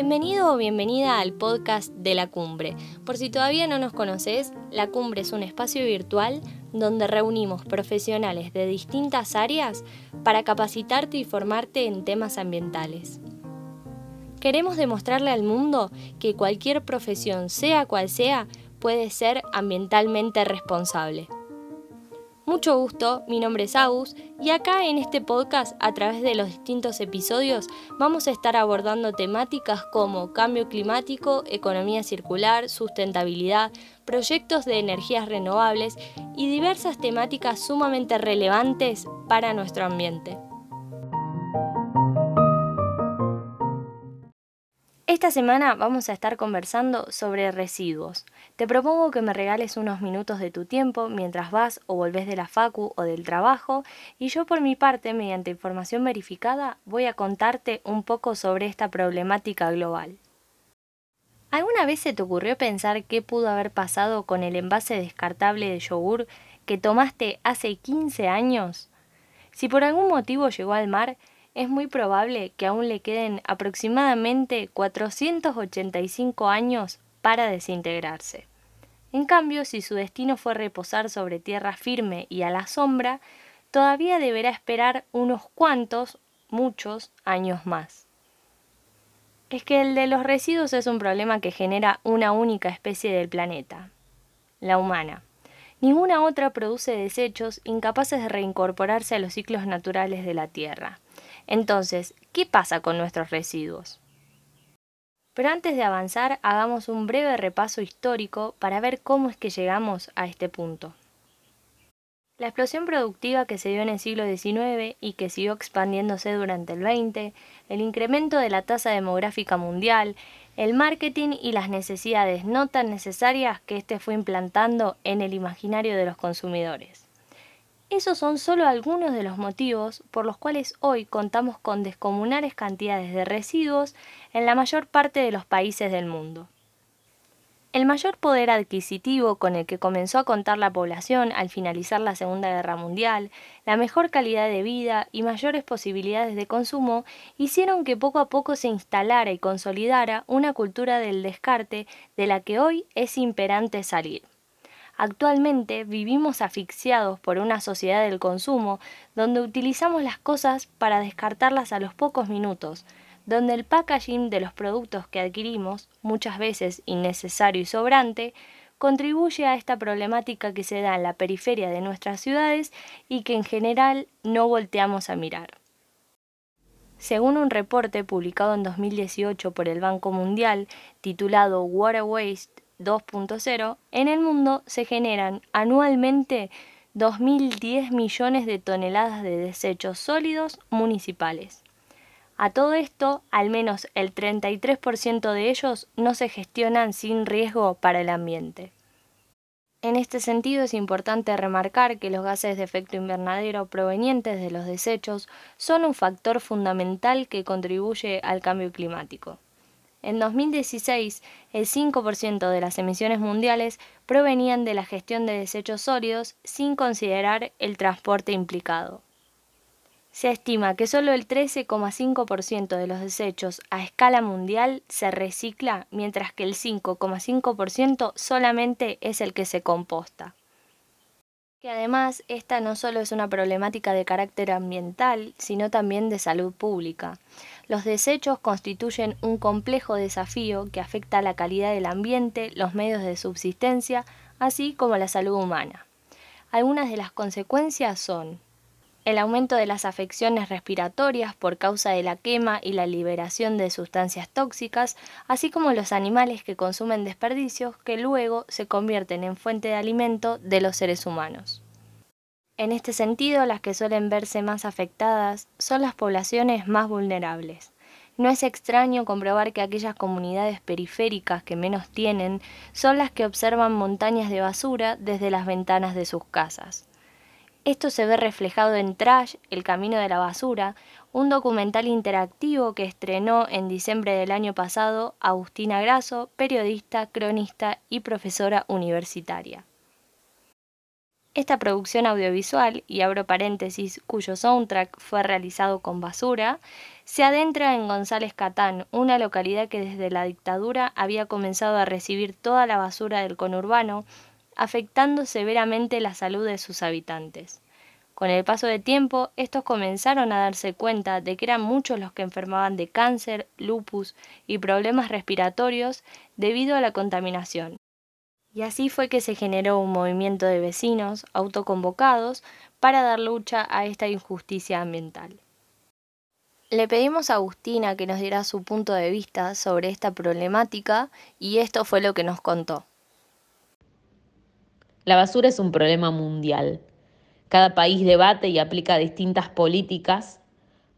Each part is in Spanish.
Bienvenido o bienvenida al podcast de la cumbre. Por si todavía no nos conoces, la cumbre es un espacio virtual donde reunimos profesionales de distintas áreas para capacitarte y formarte en temas ambientales. Queremos demostrarle al mundo que cualquier profesión, sea cual sea, puede ser ambientalmente responsable. Mucho gusto, mi nombre es Agus y acá en este podcast a través de los distintos episodios vamos a estar abordando temáticas como cambio climático, economía circular, sustentabilidad, proyectos de energías renovables y diversas temáticas sumamente relevantes para nuestro ambiente. Esta semana vamos a estar conversando sobre residuos. Te propongo que me regales unos minutos de tu tiempo mientras vas o volvés de la facu o del trabajo y yo por mi parte, mediante información verificada, voy a contarte un poco sobre esta problemática global. ¿Alguna vez se te ocurrió pensar qué pudo haber pasado con el envase descartable de yogur que tomaste hace 15 años? Si por algún motivo llegó al mar, es muy probable que aún le queden aproximadamente 485 años para desintegrarse. En cambio, si su destino fue reposar sobre tierra firme y a la sombra, todavía deberá esperar unos cuantos, muchos años más. Es que el de los residuos es un problema que genera una única especie del planeta, la humana. Ninguna otra produce desechos incapaces de reincorporarse a los ciclos naturales de la Tierra. Entonces, ¿qué pasa con nuestros residuos? Pero antes de avanzar, hagamos un breve repaso histórico para ver cómo es que llegamos a este punto. La explosión productiva que se dio en el siglo XIX y que siguió expandiéndose durante el XX, el incremento de la tasa demográfica mundial, el marketing y las necesidades no tan necesarias que éste fue implantando en el imaginario de los consumidores. Esos son solo algunos de los motivos por los cuales hoy contamos con descomunales cantidades de residuos en la mayor parte de los países del mundo. El mayor poder adquisitivo con el que comenzó a contar la población al finalizar la Segunda Guerra Mundial, la mejor calidad de vida y mayores posibilidades de consumo hicieron que poco a poco se instalara y consolidara una cultura del descarte de la que hoy es imperante salir. Actualmente vivimos asfixiados por una sociedad del consumo donde utilizamos las cosas para descartarlas a los pocos minutos, donde el packaging de los productos que adquirimos, muchas veces innecesario y sobrante, contribuye a esta problemática que se da en la periferia de nuestras ciudades y que en general no volteamos a mirar. Según un reporte publicado en 2018 por el Banco Mundial titulado Water Waste 2.0, en el mundo se generan anualmente 2.010 millones de toneladas de desechos sólidos municipales. A todo esto, al menos el 33% de ellos no se gestionan sin riesgo para el ambiente. En este sentido es importante remarcar que los gases de efecto invernadero provenientes de los desechos son un factor fundamental que contribuye al cambio climático. En 2016, el 5% de las emisiones mundiales provenían de la gestión de desechos sólidos sin considerar el transporte implicado. Se estima que solo el 13,5% de los desechos a escala mundial se recicla, mientras que el 5,5% solamente es el que se composta que además esta no solo es una problemática de carácter ambiental, sino también de salud pública. Los desechos constituyen un complejo desafío que afecta a la calidad del ambiente, los medios de subsistencia, así como la salud humana. Algunas de las consecuencias son el aumento de las afecciones respiratorias por causa de la quema y la liberación de sustancias tóxicas, así como los animales que consumen desperdicios que luego se convierten en fuente de alimento de los seres humanos. En este sentido, las que suelen verse más afectadas son las poblaciones más vulnerables. No es extraño comprobar que aquellas comunidades periféricas que menos tienen son las que observan montañas de basura desde las ventanas de sus casas. Esto se ve reflejado en Trash, El Camino de la Basura, un documental interactivo que estrenó en diciembre del año pasado Agustina Grasso, periodista, cronista y profesora universitaria. Esta producción audiovisual, y abro paréntesis, cuyo soundtrack fue realizado con basura, se adentra en González Catán, una localidad que desde la dictadura había comenzado a recibir toda la basura del conurbano, afectando severamente la salud de sus habitantes. Con el paso del tiempo, estos comenzaron a darse cuenta de que eran muchos los que enfermaban de cáncer, lupus y problemas respiratorios debido a la contaminación. Y así fue que se generó un movimiento de vecinos autoconvocados para dar lucha a esta injusticia ambiental. Le pedimos a Agustina que nos diera su punto de vista sobre esta problemática y esto fue lo que nos contó. La basura es un problema mundial. Cada país debate y aplica distintas políticas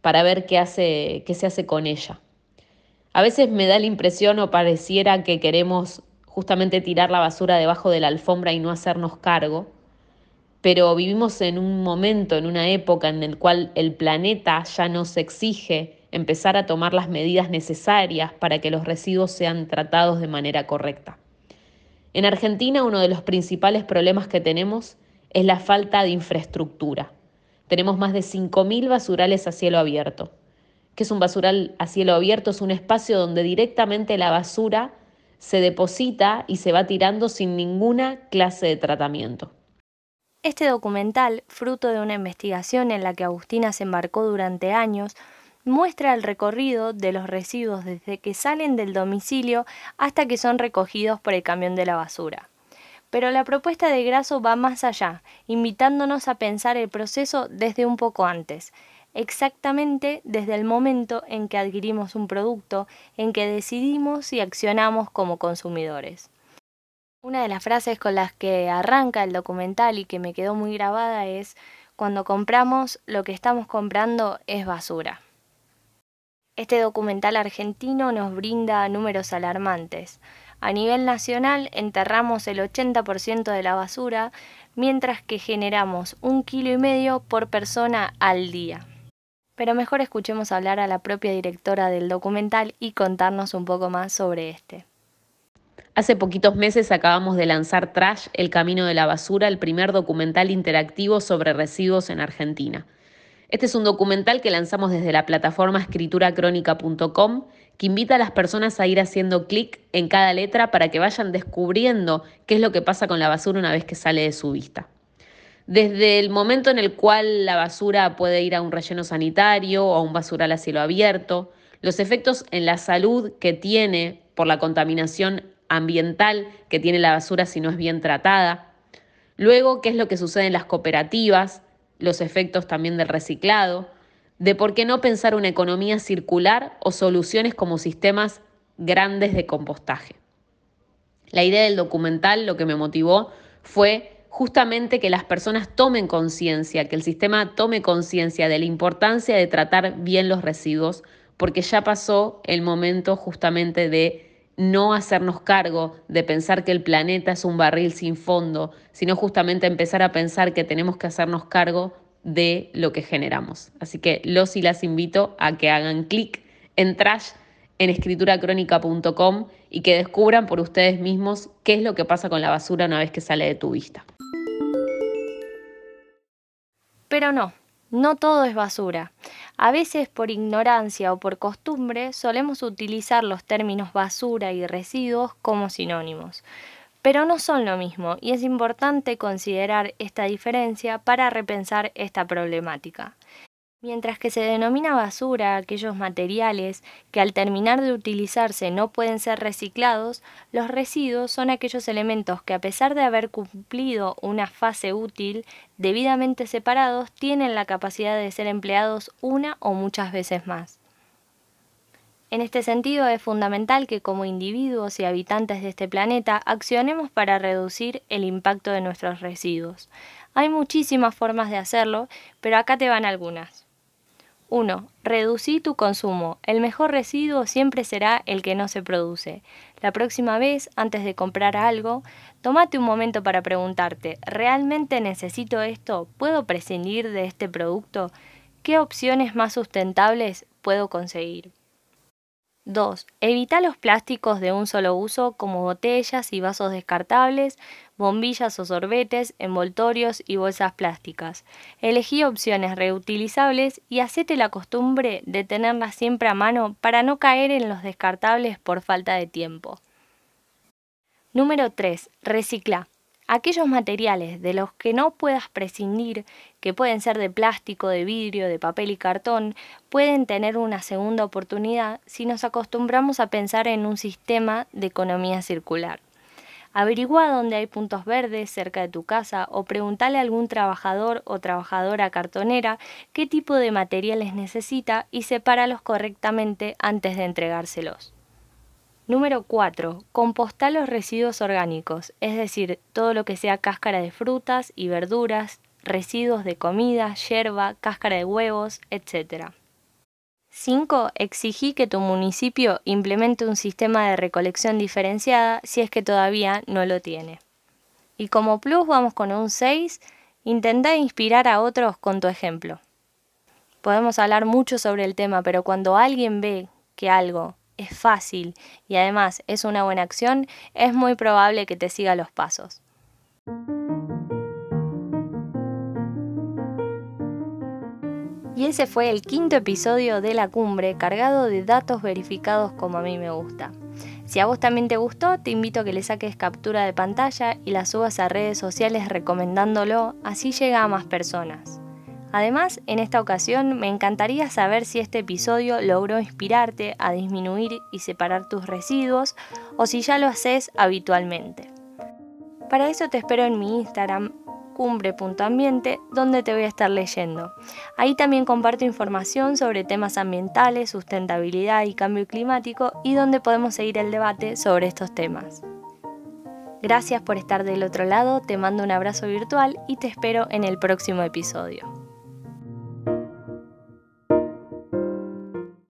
para ver qué, hace, qué se hace con ella. A veces me da la impresión o pareciera que queremos justamente tirar la basura debajo de la alfombra y no hacernos cargo, pero vivimos en un momento, en una época en el cual el planeta ya nos exige empezar a tomar las medidas necesarias para que los residuos sean tratados de manera correcta. En Argentina uno de los principales problemas que tenemos es la falta de infraestructura. Tenemos más de 5.000 basurales a cielo abierto. ¿Qué es un basural a cielo abierto? Es un espacio donde directamente la basura se deposita y se va tirando sin ninguna clase de tratamiento. Este documental, fruto de una investigación en la que Agustina se embarcó durante años, muestra el recorrido de los residuos desde que salen del domicilio hasta que son recogidos por el camión de la basura. Pero la propuesta de Graso va más allá, invitándonos a pensar el proceso desde un poco antes, exactamente desde el momento en que adquirimos un producto, en que decidimos y accionamos como consumidores. Una de las frases con las que arranca el documental y que me quedó muy grabada es, cuando compramos, lo que estamos comprando es basura. Este documental argentino nos brinda números alarmantes. A nivel nacional enterramos el 80% de la basura, mientras que generamos un kilo y medio por persona al día. Pero mejor escuchemos hablar a la propia directora del documental y contarnos un poco más sobre este. Hace poquitos meses acabamos de lanzar Trash, El Camino de la Basura, el primer documental interactivo sobre residuos en Argentina. Este es un documental que lanzamos desde la plataforma escrituracrónica.com que invita a las personas a ir haciendo clic en cada letra para que vayan descubriendo qué es lo que pasa con la basura una vez que sale de su vista desde el momento en el cual la basura puede ir a un relleno sanitario o a un basural a cielo abierto, los efectos en la salud que tiene por la contaminación ambiental que tiene la basura si no es bien tratada, luego qué es lo que sucede en las cooperativas, los efectos también del reciclado, de por qué no pensar una economía circular o soluciones como sistemas grandes de compostaje. La idea del documental lo que me motivó fue justamente que las personas tomen conciencia, que el sistema tome conciencia de la importancia de tratar bien los residuos, porque ya pasó el momento justamente de no hacernos cargo de pensar que el planeta es un barril sin fondo, sino justamente empezar a pensar que tenemos que hacernos cargo de lo que generamos. Así que los y las invito a que hagan clic en trash en escrituracrónica.com y que descubran por ustedes mismos qué es lo que pasa con la basura una vez que sale de tu vista. Pero no, no todo es basura. A veces por ignorancia o por costumbre solemos utilizar los términos basura y residuos como sinónimos. Pero no son lo mismo y es importante considerar esta diferencia para repensar esta problemática. Mientras que se denomina basura aquellos materiales que al terminar de utilizarse no pueden ser reciclados, los residuos son aquellos elementos que a pesar de haber cumplido una fase útil debidamente separados tienen la capacidad de ser empleados una o muchas veces más. En este sentido es fundamental que como individuos y habitantes de este planeta accionemos para reducir el impacto de nuestros residuos. Hay muchísimas formas de hacerlo, pero acá te van algunas. 1. Reducí tu consumo. El mejor residuo siempre será el que no se produce. La próxima vez, antes de comprar algo, tómate un momento para preguntarte, ¿realmente necesito esto? ¿Puedo prescindir de este producto? ¿Qué opciones más sustentables puedo conseguir? 2. Evita los plásticos de un solo uso como botellas y vasos descartables, bombillas o sorbetes, envoltorios y bolsas plásticas. Elegí opciones reutilizables y hacete la costumbre de tenerlas siempre a mano para no caer en los descartables por falta de tiempo. Número 3. Recicla. Aquellos materiales de los que no puedas prescindir, que pueden ser de plástico, de vidrio, de papel y cartón, pueden tener una segunda oportunidad si nos acostumbramos a pensar en un sistema de economía circular. Averigua dónde hay puntos verdes cerca de tu casa o preguntale a algún trabajador o trabajadora cartonera qué tipo de materiales necesita y sepáralos correctamente antes de entregárselos. Número 4. Compostar los residuos orgánicos, es decir, todo lo que sea cáscara de frutas y verduras, residuos de comida, yerba, cáscara de huevos, etc. 5. Exigí que tu municipio implemente un sistema de recolección diferenciada si es que todavía no lo tiene. Y como plus vamos con un 6. Intenta inspirar a otros con tu ejemplo. Podemos hablar mucho sobre el tema, pero cuando alguien ve que algo es fácil y además es una buena acción, es muy probable que te siga los pasos. Y ese fue el quinto episodio de la cumbre cargado de datos verificados como a mí me gusta. Si a vos también te gustó, te invito a que le saques captura de pantalla y la subas a redes sociales recomendándolo, así llega a más personas. Además, en esta ocasión me encantaría saber si este episodio logró inspirarte a disminuir y separar tus residuos o si ya lo haces habitualmente. Para eso te espero en mi Instagram cumbre.ambiente donde te voy a estar leyendo. Ahí también comparto información sobre temas ambientales, sustentabilidad y cambio climático y donde podemos seguir el debate sobre estos temas. Gracias por estar del otro lado, te mando un abrazo virtual y te espero en el próximo episodio.